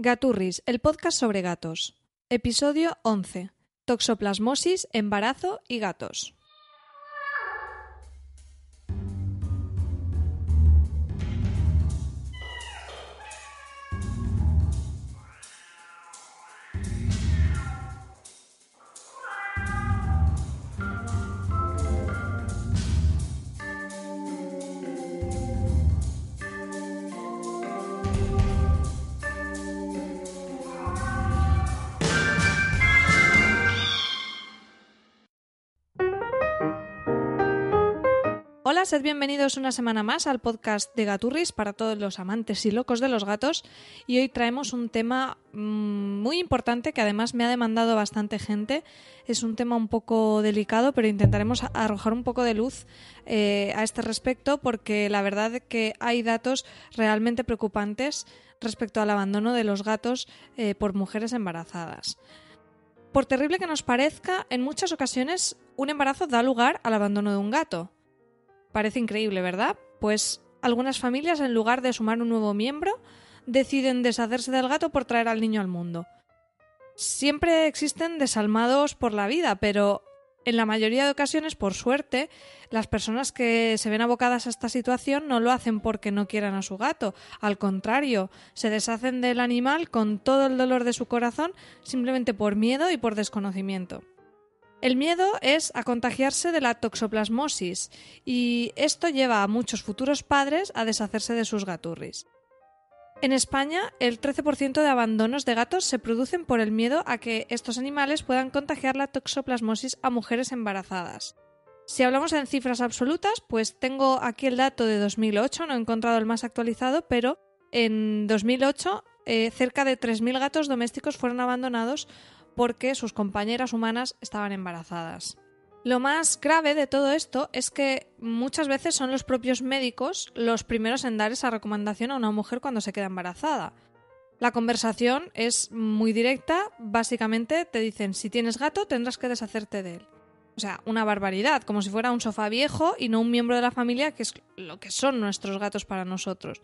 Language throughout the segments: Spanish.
Gaturris, el podcast sobre gatos. Episodio 11. Toxoplasmosis, embarazo y gatos. Hola, sed bienvenidos una semana más al podcast de Gaturris para todos los amantes y locos de los gatos. Y hoy traemos un tema mm, muy importante que además me ha demandado bastante gente. Es un tema un poco delicado, pero intentaremos arrojar un poco de luz eh, a este respecto porque la verdad es que hay datos realmente preocupantes respecto al abandono de los gatos eh, por mujeres embarazadas. Por terrible que nos parezca, en muchas ocasiones un embarazo da lugar al abandono de un gato. Parece increíble, ¿verdad? Pues algunas familias, en lugar de sumar un nuevo miembro, deciden deshacerse del gato por traer al niño al mundo. Siempre existen desalmados por la vida, pero en la mayoría de ocasiones, por suerte, las personas que se ven abocadas a esta situación no lo hacen porque no quieran a su gato. Al contrario, se deshacen del animal con todo el dolor de su corazón simplemente por miedo y por desconocimiento. El miedo es a contagiarse de la toxoplasmosis y esto lleva a muchos futuros padres a deshacerse de sus gaturris. En España, el 13% de abandonos de gatos se producen por el miedo a que estos animales puedan contagiar la toxoplasmosis a mujeres embarazadas. Si hablamos en cifras absolutas, pues tengo aquí el dato de 2008, no he encontrado el más actualizado, pero en 2008 eh, cerca de 3.000 gatos domésticos fueron abandonados porque sus compañeras humanas estaban embarazadas. Lo más grave de todo esto es que muchas veces son los propios médicos los primeros en dar esa recomendación a una mujer cuando se queda embarazada. La conversación es muy directa, básicamente te dicen si tienes gato tendrás que deshacerte de él. O sea, una barbaridad, como si fuera un sofá viejo y no un miembro de la familia que es lo que son nuestros gatos para nosotros.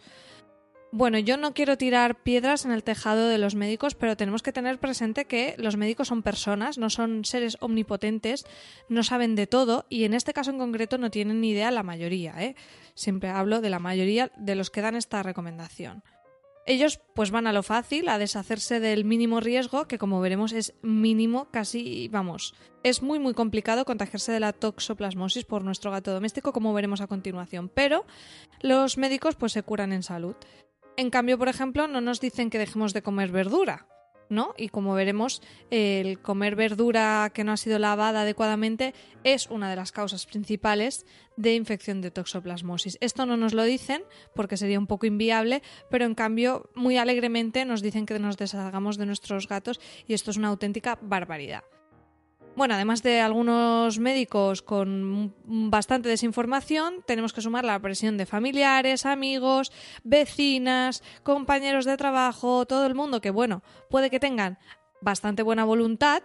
Bueno, yo no quiero tirar piedras en el tejado de los médicos, pero tenemos que tener presente que los médicos son personas, no son seres omnipotentes, no saben de todo y en este caso en concreto no tienen ni idea la mayoría. ¿eh? Siempre hablo de la mayoría de los que dan esta recomendación. Ellos pues van a lo fácil, a deshacerse del mínimo riesgo, que como veremos es mínimo, casi, vamos, es muy muy complicado contagiarse de la toxoplasmosis por nuestro gato doméstico, como veremos a continuación, pero los médicos pues se curan en salud. En cambio, por ejemplo, no nos dicen que dejemos de comer verdura, ¿no? Y como veremos, el comer verdura que no ha sido lavada adecuadamente es una de las causas principales de infección de toxoplasmosis. Esto no nos lo dicen porque sería un poco inviable, pero en cambio muy alegremente nos dicen que nos deshagamos de nuestros gatos y esto es una auténtica barbaridad. Bueno, además de algunos médicos con bastante desinformación, tenemos que sumar la presión de familiares, amigos, vecinas, compañeros de trabajo, todo el mundo que, bueno, puede que tengan bastante buena voluntad,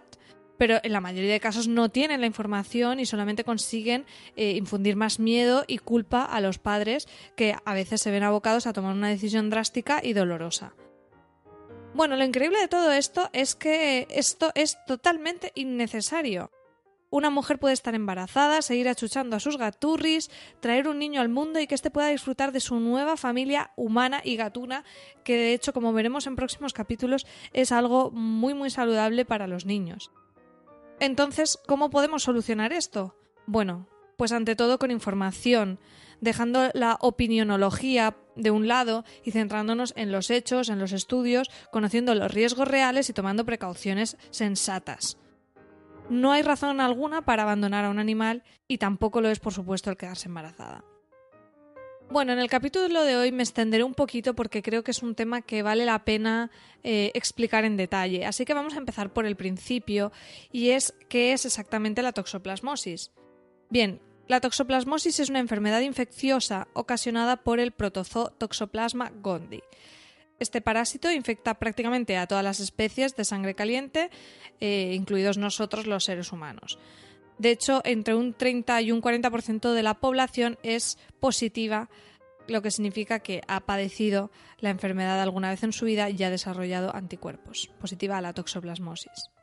pero en la mayoría de casos no tienen la información y solamente consiguen eh, infundir más miedo y culpa a los padres que a veces se ven abocados a tomar una decisión drástica y dolorosa. Bueno, lo increíble de todo esto es que esto es totalmente innecesario. Una mujer puede estar embarazada, seguir achuchando a sus gaturris, traer un niño al mundo y que éste pueda disfrutar de su nueva familia humana y gatuna, que de hecho, como veremos en próximos capítulos, es algo muy muy saludable para los niños. Entonces, ¿cómo podemos solucionar esto? Bueno, pues ante todo con información, dejando la opinionología de un lado y centrándonos en los hechos, en los estudios, conociendo los riesgos reales y tomando precauciones sensatas. No hay razón alguna para abandonar a un animal y tampoco lo es, por supuesto, el quedarse embarazada. Bueno, en el capítulo de hoy me extenderé un poquito porque creo que es un tema que vale la pena eh, explicar en detalle. Así que vamos a empezar por el principio y es qué es exactamente la toxoplasmosis. Bien, la toxoplasmosis es una enfermedad infecciosa ocasionada por el protozoo Toxoplasma gondii. Este parásito infecta prácticamente a todas las especies de sangre caliente, eh, incluidos nosotros los seres humanos. De hecho, entre un 30 y un 40% de la población es positiva, lo que significa que ha padecido la enfermedad alguna vez en su vida y ha desarrollado anticuerpos, positiva a la toxoplasmosis.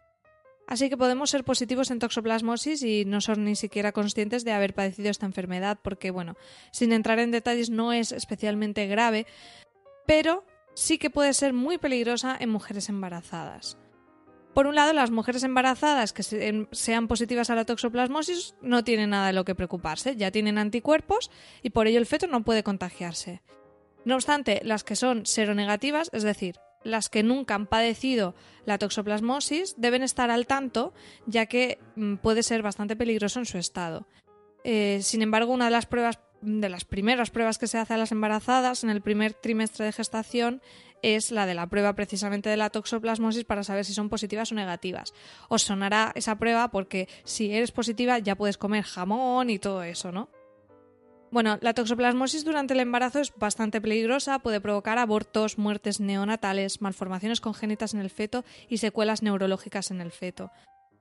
Así que podemos ser positivos en toxoplasmosis y no ser ni siquiera conscientes de haber padecido esta enfermedad, porque, bueno, sin entrar en detalles, no es especialmente grave, pero sí que puede ser muy peligrosa en mujeres embarazadas. Por un lado, las mujeres embarazadas que sean positivas a la toxoplasmosis no tienen nada de lo que preocuparse, ya tienen anticuerpos y por ello el feto no puede contagiarse. No obstante, las que son seronegativas, es decir, las que nunca han padecido la toxoplasmosis, deben estar al tanto, ya que mm, puede ser bastante peligroso en su estado. Eh, sin embargo, una de las pruebas de las primeras pruebas que se hace a las embarazadas en el primer trimestre de gestación es la de la prueba precisamente de la toxoplasmosis para saber si son positivas o negativas. Os sonará esa prueba porque si eres positiva ya puedes comer jamón y todo eso, ¿no? Bueno, la toxoplasmosis durante el embarazo es bastante peligrosa, puede provocar abortos, muertes neonatales, malformaciones congénitas en el feto y secuelas neurológicas en el feto.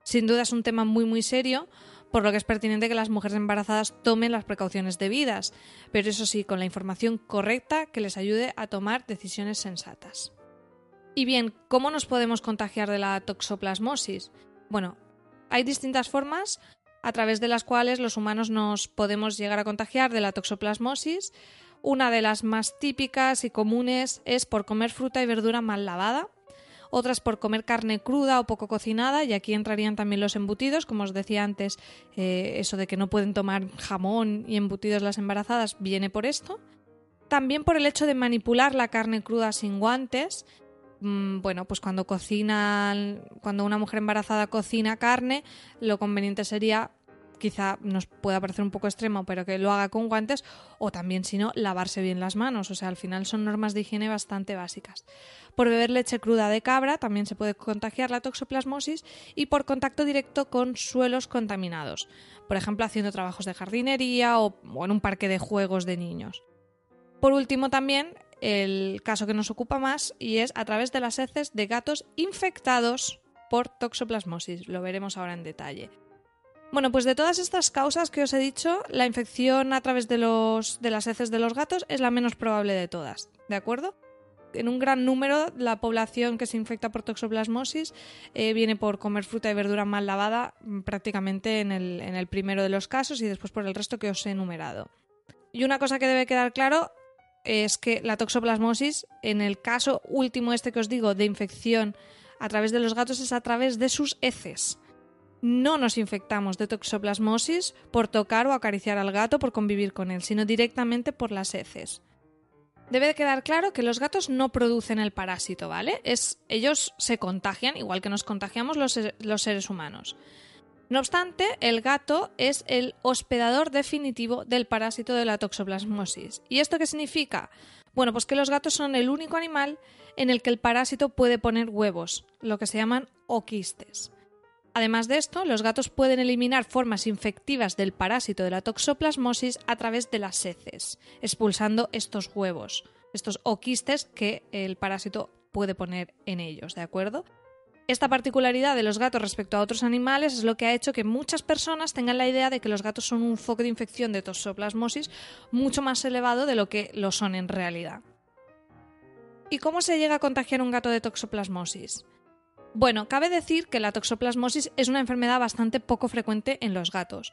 Sin duda es un tema muy muy serio, por lo que es pertinente que las mujeres embarazadas tomen las precauciones debidas, pero eso sí, con la información correcta que les ayude a tomar decisiones sensatas. Y bien, ¿cómo nos podemos contagiar de la toxoplasmosis? Bueno, hay distintas formas a través de las cuales los humanos nos podemos llegar a contagiar de la toxoplasmosis. Una de las más típicas y comunes es por comer fruta y verdura mal lavada, otras por comer carne cruda o poco cocinada, y aquí entrarían también los embutidos, como os decía antes, eh, eso de que no pueden tomar jamón y embutidos las embarazadas viene por esto. También por el hecho de manipular la carne cruda sin guantes. Mm, bueno, pues cuando cocinan, cuando una mujer embarazada cocina carne, lo conveniente sería quizá nos pueda parecer un poco extremo, pero que lo haga con guantes o también, si no, lavarse bien las manos. O sea, al final son normas de higiene bastante básicas. Por beber leche cruda de cabra también se puede contagiar la toxoplasmosis y por contacto directo con suelos contaminados, por ejemplo, haciendo trabajos de jardinería o, en un parque de juegos de niños. Por último, también el caso que nos ocupa más y es a través de las heces de gatos infectados por toxoplasmosis. Lo veremos ahora en detalle. Bueno, pues de todas estas causas que os he dicho, la infección a través de, las heces de los gatos es la menos probable de todas, ¿de acuerdo? En un gran número, la población que se infecta por toxoplasmosis eh, viene por comer fruta y verdura mal lavada, mm, prácticamente en el, en el primero de los casos y después por el resto que os he enumerado. Y una cosa que debe quedar claro es que la toxoplasmosis, en el caso último este que os digo de infección a través de los gatos, es a través de sus heces no nos infectamos de toxoplasmosis por tocar o acariciar al gato por convivir con él, sino directamente por las heces. Debe quedar claro que los gatos no producen el parásito, ¿vale? Es, ellos se contagian igual que nos contagiamos los, los seres humanos. No obstante, el gato es el hospedador definitivo del parásito de la toxoplasmosis. ¿Y esto qué significa? Bueno, pues que los gatos son el único animal en el que el parásito puede poner huevos, lo que se llaman oquistes. Además de esto, los gatos pueden eliminar formas infectivas del parásito de la toxoplasmosis a través de las heces, expulsando estos huevos, estos oquistes que el parásito puede poner en ellos, ¿de acuerdo? Esta particularidad de los gatos respecto a otros animales es lo que ha hecho que muchas personas tengan la idea de que los gatos son un foco de infección de toxoplasmosis mucho más elevado de lo que lo son en realidad. ¿Y cómo se llega a contagiar un gato de toxoplasmosis? Bueno, cabe decir que la toxoplasmosis es una enfermedad bastante poco frecuente en los gatos.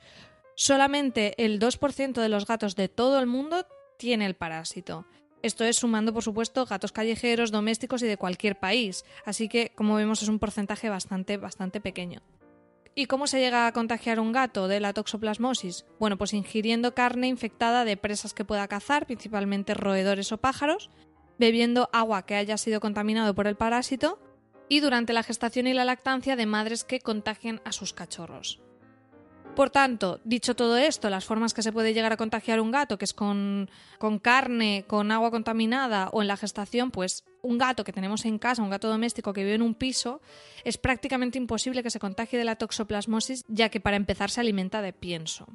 Solamente el 2% de los gatos de todo el mundo tiene el parásito. Esto es sumando, por supuesto, gatos callejeros, domésticos y de cualquier país. Así que, como vemos, es un porcentaje bastante, bastante pequeño. ¿Y cómo se llega a contagiar un gato de la toxoplasmosis? Bueno, pues ingiriendo carne infectada de presas que pueda cazar, principalmente roedores o pájaros, bebiendo agua que haya sido contaminado por el parásito y durante la gestación y la lactancia de madres que contagian a sus cachorros. Por tanto, dicho todo esto, las formas que se puede llegar a contagiar un gato, que es con, con, carne, con agua contaminada o en la gestación, pues un gato que tenemos en casa, un gato doméstico que vive en un piso, es prácticamente imposible que se contagie de la toxoplasmosis, ya que para empezar se alimenta de pienso.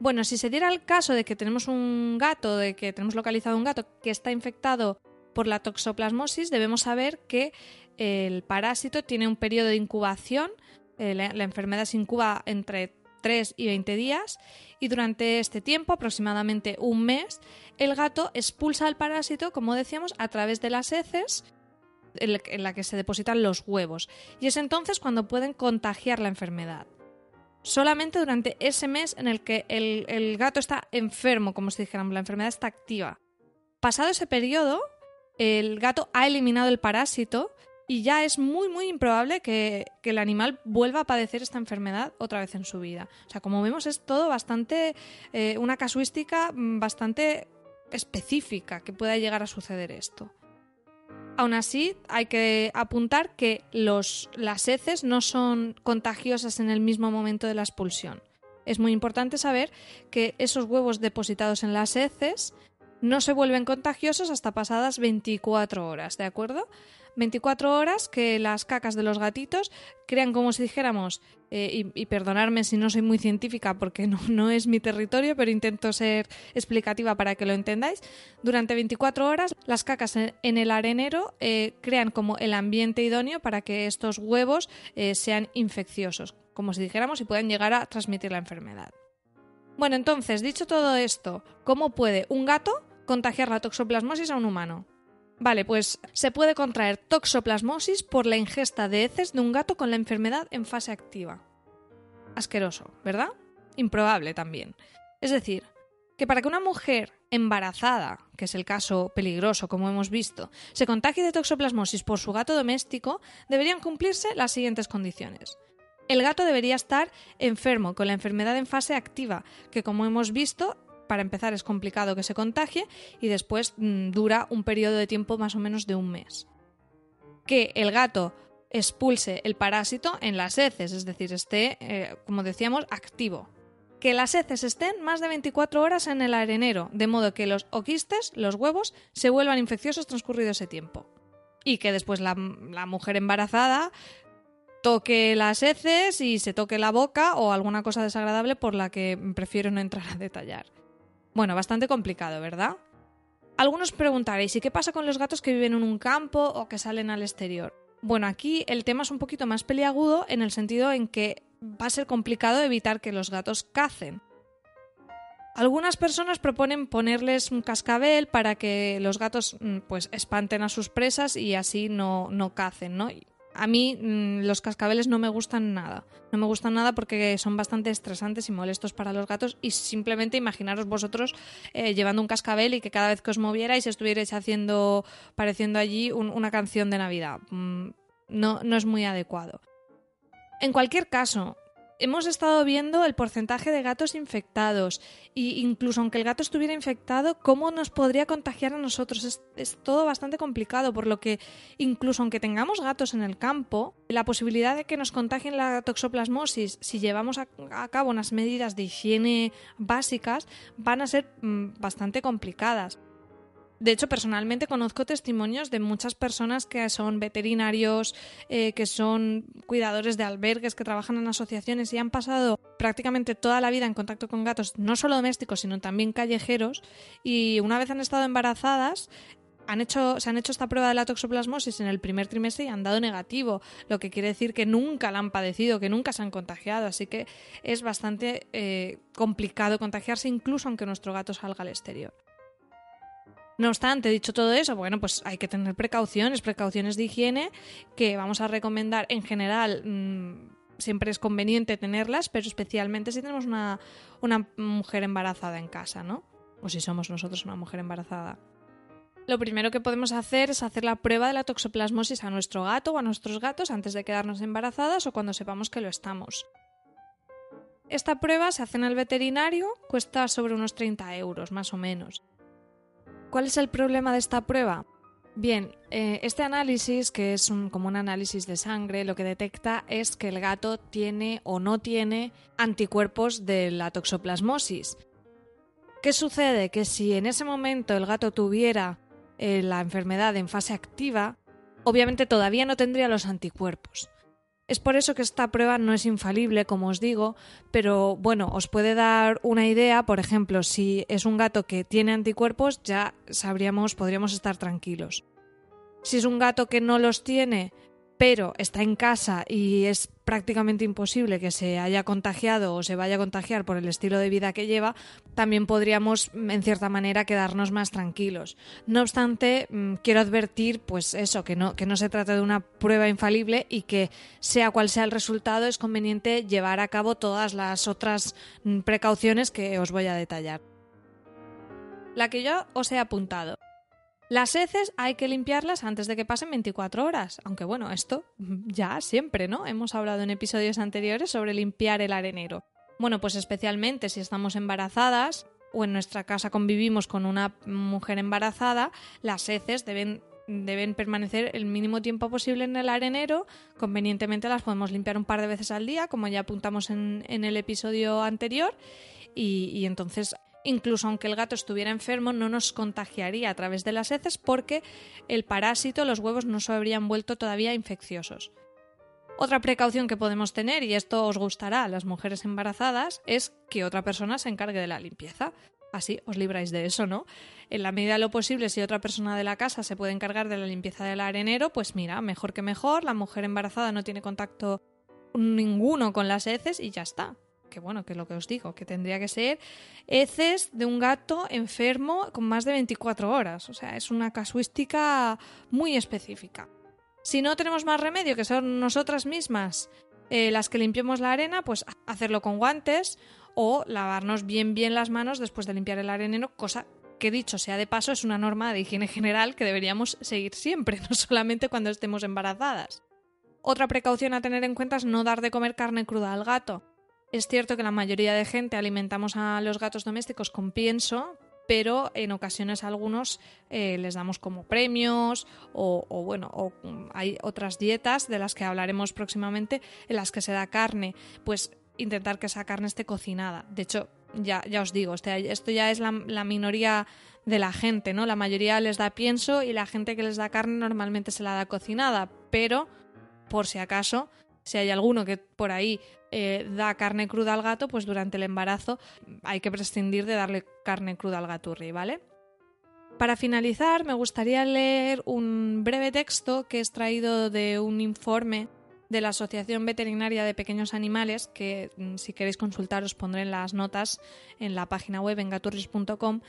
Bueno, si se diera el caso de que tenemos un gato, de que tenemos localizado un gato que está infectado por la toxoplasmosis, debemos saber que el parásito tiene un periodo de incubación, eh, la, la enfermedad se incuba entre 3 y 20 días y durante este tiempo, aproximadamente un mes, el gato expulsa el parásito, como decíamos, a través de las heces en la que se depositan los huevos y es entonces cuando pueden contagiar la enfermedad solamente durante ese mes en el que el, gato está enfermo, como si dijéramos, la enfermedad está activa. Pasado ese periodo, el gato ha eliminado el parásito y ya es muy muy improbable que, el animal vuelva a padecer esta enfermedad otra vez en su vida. O sea, como vemos es todo bastante, eh, una casuística bastante específica que pueda llegar a suceder esto. Aún así, hay que apuntar que los, las heces no son contagiosas en el mismo momento de la expulsión. Es muy importante saber que esos huevos depositados en las heces no se vuelven contagiosos hasta pasadas 24 horas, ¿de acuerdo? 24 horas que las cacas de los gatitos crean como si dijéramos, eh, y, perdonarme si no soy muy científica porque no, no, es mi territorio, pero intento ser explicativa para que lo entendáis, durante 24 horas las cacas en, el arenero eh, crean como el ambiente idóneo para que estos huevos eh, sean infecciosos, como si dijéramos, y puedan llegar a transmitir la enfermedad. Bueno, entonces, dicho todo esto, ¿cómo puede un gato contagiar la toxoplasmosis a un humano? Vale, pues se puede contraer toxoplasmosis por la ingesta de heces de un gato con la enfermedad en fase activa. Asqueroso, ¿verdad? Improbable también. Es decir, que para que una mujer embarazada, que es el caso peligroso como hemos visto, se contagie de toxoplasmosis por su gato doméstico, deberían cumplirse las siguientes condiciones. El gato debería estar enfermo con la enfermedad en fase activa, que como hemos visto para empezar es complicado que se contagie y después mm, dura un periodo de tiempo más o menos de un mes. Que el gato expulse el parásito en las heces, es decir, esté, eh, como decíamos, activo. Que las heces estén más de 24 horas en el arenero, de modo que los oquistes, los huevos, se vuelvan infecciosos transcurrido ese tiempo. Y que después la, la mujer embarazada toque las heces y se toque la boca o alguna cosa desagradable por la que prefiero no entrar a detallar. Bueno, bastante complicado, ¿verdad? Algunos preguntaréis, ¿y qué pasa con los gatos que viven en un campo o que salen al exterior? Bueno, aquí el tema es un poquito más peliagudo en el sentido en que va a ser complicado evitar que los gatos cacen. Algunas personas proponen ponerles un cascabel para que los gatos mm, pues espanten a sus presas y así no, no cacen, ¿no? A mí mm, los cascabeles no me gustan nada. No me gustan nada porque son bastante estresantes y molestos para los gatos y simplemente imaginaros vosotros eh, llevando un cascabel y que cada vez que os movierais estuvierais haciendo, pareciendo allí una canción de Navidad. Mm, no, no es muy adecuado. En cualquier caso, hemos estado viendo el porcentaje de gatos infectados e incluso aunque el gato estuviera infectado, cómo nos podría contagiar a nosotros. Es, todo bastante complicado, por lo que incluso aunque tengamos gatos en el campo, la posibilidad de que nos contagien la toxoplasmosis si llevamos a, a cabo unas medidas de higiene básicas van a ser mm, bastante complicadas. De hecho, personalmente conozco testimonios de muchas personas que son veterinarios, eh, que son cuidadores de albergues, que trabajan en asociaciones y han pasado prácticamente toda la vida en contacto con gatos, no solo domésticos, sino también callejeros, y una vez han estado embarazadas, han hecho, se han hecho esta prueba de la toxoplasmosis en el primer trimestre y han dado negativo, lo que quiere decir que nunca la han padecido, que nunca se han contagiado, así que es bastante eh, complicado contagiarse incluso aunque nuestro gato salga al exterior. No obstante, dicho todo eso, bueno, pues hay que tener precauciones, precauciones de higiene que vamos a recomendar en general. Mm, siempre es conveniente tenerlas, pero especialmente si tenemos una, una mujer embarazada en casa, ¿no? O si somos nosotros una mujer embarazada. Lo primero que podemos hacer es hacer la prueba de la toxoplasmosis a nuestro gato o a nuestros gatos antes de quedarnos embarazadas o cuando sepamos que lo estamos. Esta prueba se hace en el veterinario, cuesta sobre unos 30 euros más o menos. ¿Cuál es el problema de esta prueba? Bien, eh, este análisis, que es un, como un análisis de sangre, lo que detecta es que el gato tiene o no tiene anticuerpos de la toxoplasmosis. ¿Qué sucede? Que si en ese momento el gato tuviera eh, la enfermedad en fase activa, obviamente todavía no tendría los anticuerpos. Es por eso que esta prueba no es infalible, como os digo, pero bueno, os puede dar una idea, por ejemplo, si es un gato que tiene anticuerpos, ya sabríamos, podríamos estar tranquilos. Si es un gato que no los tiene, pero está en casa y es prácticamente imposible que se haya contagiado o se vaya a contagiar por el estilo de vida que lleva, también podríamos en cierta manera quedarnos más tranquilos. No obstante, mm, quiero advertir pues eso, que no, que no se trata de una prueba infalible y que sea cual sea el resultado es conveniente llevar a cabo todas las otras mm, precauciones que os voy a detallar. La que yo os he apuntado. Las heces hay que limpiarlas antes de que pasen 24 horas, aunque bueno, esto ya siempre, ¿no? Hemos hablado en episodios anteriores sobre limpiar el arenero. Bueno, pues especialmente si estamos embarazadas o en nuestra casa convivimos con una mujer embarazada, las heces deben deben permanecer el mínimo tiempo posible en el arenero. Convenientemente las podemos limpiar un par de veces al día, como ya apuntamos en, el episodio anterior. y, entonces Incluso aunque el gato estuviera enfermo, no nos contagiaría a través de las heces porque el parásito, los huevos, no se habrían vuelto todavía infecciosos. Otra precaución que podemos tener, y esto os gustará a las mujeres embarazadas, es que otra persona se encargue de la limpieza. Así os libráis de eso, ¿no? En la medida de lo posible, si otra persona de la casa se puede encargar de la limpieza del arenero, pues mira, mejor que mejor, la mujer embarazada no tiene contacto ninguno con las heces y ya está que bueno, que lo que os digo, que tendría que ser heces de un gato enfermo con más de 24 horas. O sea, es una casuística muy específica. Si no tenemos más remedio, que son nosotras mismas eh, las que limpiemos la arena, pues hacerlo con guantes o lavarnos bien bien las manos después de limpiar el arenero, cosa que dicho sea de paso es una norma de higiene general que deberíamos seguir siempre, no solamente cuando estemos embarazadas. Otra precaución a tener en cuenta es no dar de comer carne cruda al gato. Es cierto que la mayoría de gente alimentamos a los gatos domésticos con pienso, pero en ocasiones algunos eh, les damos como premios o, bueno, o hay otras dietas de las que hablaremos próximamente en las que se da carne, pues intentar que esa carne esté cocinada. De hecho, ya, ya os digo, este, esto ya es la, la, minoría de la gente, ¿no? La mayoría les da pienso y la gente que les da carne normalmente se la da cocinada, pero por si acaso si hay alguno que por ahí eh, da carne cruda al gato, pues durante el embarazo hay que prescindir de darle carne cruda al gaturri, ¿vale? Para finalizar, me gustaría leer un breve texto que he extraído de un informe de la Asociación Veterinaria de Pequeños Animales, que mm, si queréis consultar os pondré en las notas en la página web en gaturris.com,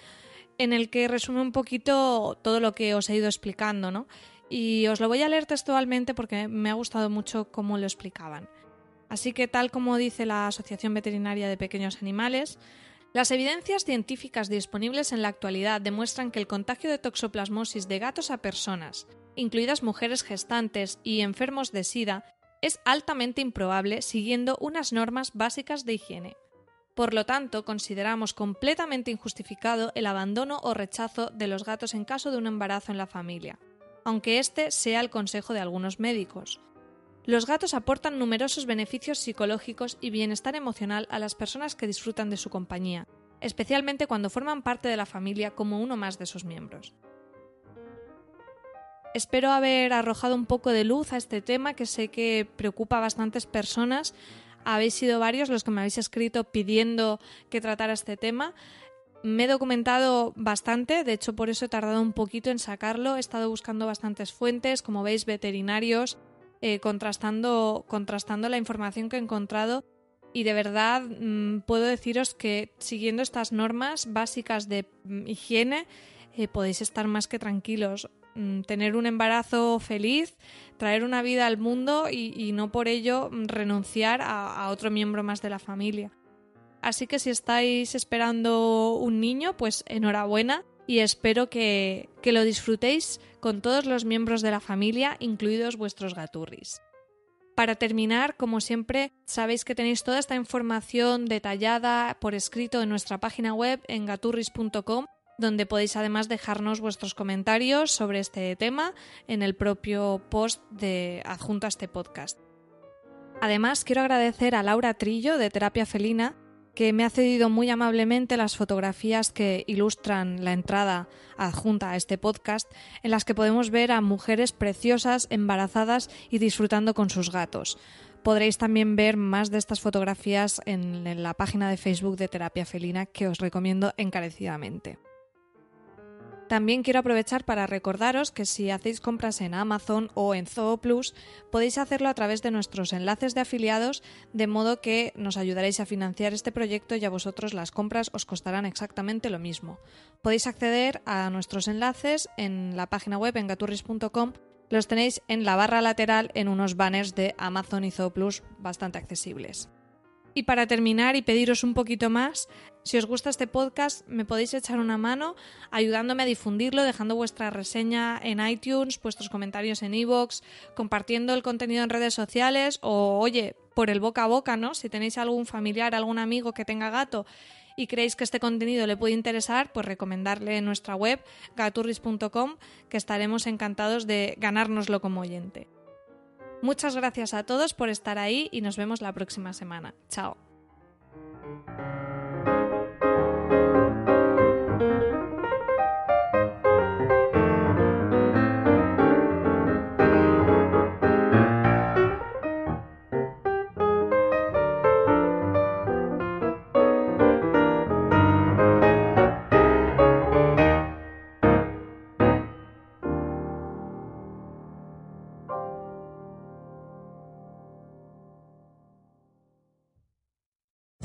en el que resume un poquito todo lo que os he ido explicando, ¿no? y os lo voy a leer textualmente porque me ha gustado mucho cómo lo explicaban. Así que tal como dice la Asociación Veterinaria de Pequeños Animales, las evidencias científicas disponibles en la actualidad demuestran que el contagio de toxoplasmosis de gatos a personas, incluidas mujeres gestantes y enfermos de SIDA, es altamente improbable siguiendo unas normas básicas de higiene. Por lo tanto, consideramos completamente injustificado el abandono o rechazo de los gatos en caso de un embarazo en la familia aunque este sea el consejo de algunos médicos. Los gatos aportan numerosos beneficios psicológicos y bienestar emocional a las personas que disfrutan de su compañía, especialmente cuando forman parte de la familia como uno más de sus miembros. Espero haber arrojado un poco de luz a este tema que sé que preocupa a bastantes personas. Habéis sido varios los que me habéis escrito pidiendo que tratara este tema. Me he documentado bastante, de hecho por eso he tardado un poquito en sacarlo. He estado buscando bastantes fuentes, como veis, veterinarios, eh, contrastando, contrastando la información que he encontrado. Y de verdad mm, puedo deciros que siguiendo estas normas básicas de mm, higiene eh, podéis estar más que tranquilos. Mm, tener un embarazo feliz, traer una vida al mundo y, no por ello renunciar a otro miembro más de la familia. Así que si estáis esperando un niño, pues enhorabuena y espero que, lo disfrutéis con todos los miembros de la familia, incluidos vuestros gaturris. Para terminar, como siempre, sabéis que tenéis toda esta información detallada por escrito en nuestra página web en gaturris.com donde podéis además dejarnos vuestros comentarios sobre este tema en el propio post de adjunto a este podcast. Además, quiero agradecer a Laura Trillo de Terapia Felina, que me ha cedido muy amablemente las fotografías que ilustran la entrada adjunta a este podcast, en las que podemos ver a mujeres preciosas, embarazadas y disfrutando con sus gatos. Podréis también ver más de estas fotografías en la página de Facebook de Terapia Felina, que os recomiendo encarecidamente. También quiero aprovechar para recordaros que si hacéis compras en Amazon o en Zooplus, podéis hacerlo a través de nuestros enlaces de afiliados, de modo que nos ayudaréis a financiar este proyecto y a vosotros las compras os costarán exactamente lo mismo. Podéis acceder a nuestros enlaces en la página web en gaturris.com. Los tenéis en la barra lateral en unos banners de Amazon y Zooplus bastante accesibles. Y para terminar y pediros un poquito más, si os gusta este podcast, me podéis echar una mano ayudándome a difundirlo, dejando vuestra reseña en iTunes, vuestros comentarios en iVoox, compartiendo el contenido en redes sociales o, oye, por el boca a boca, ¿no? Si tenéis algún familiar, algún amigo que tenga gato y creéis que este contenido le puede interesar, pues recomendarle en nuestra web gaturris.com, que estaremos encantados de ganárnoslo como oyente. Muchas gracias a todos por estar ahí y nos vemos la próxima semana. Chao.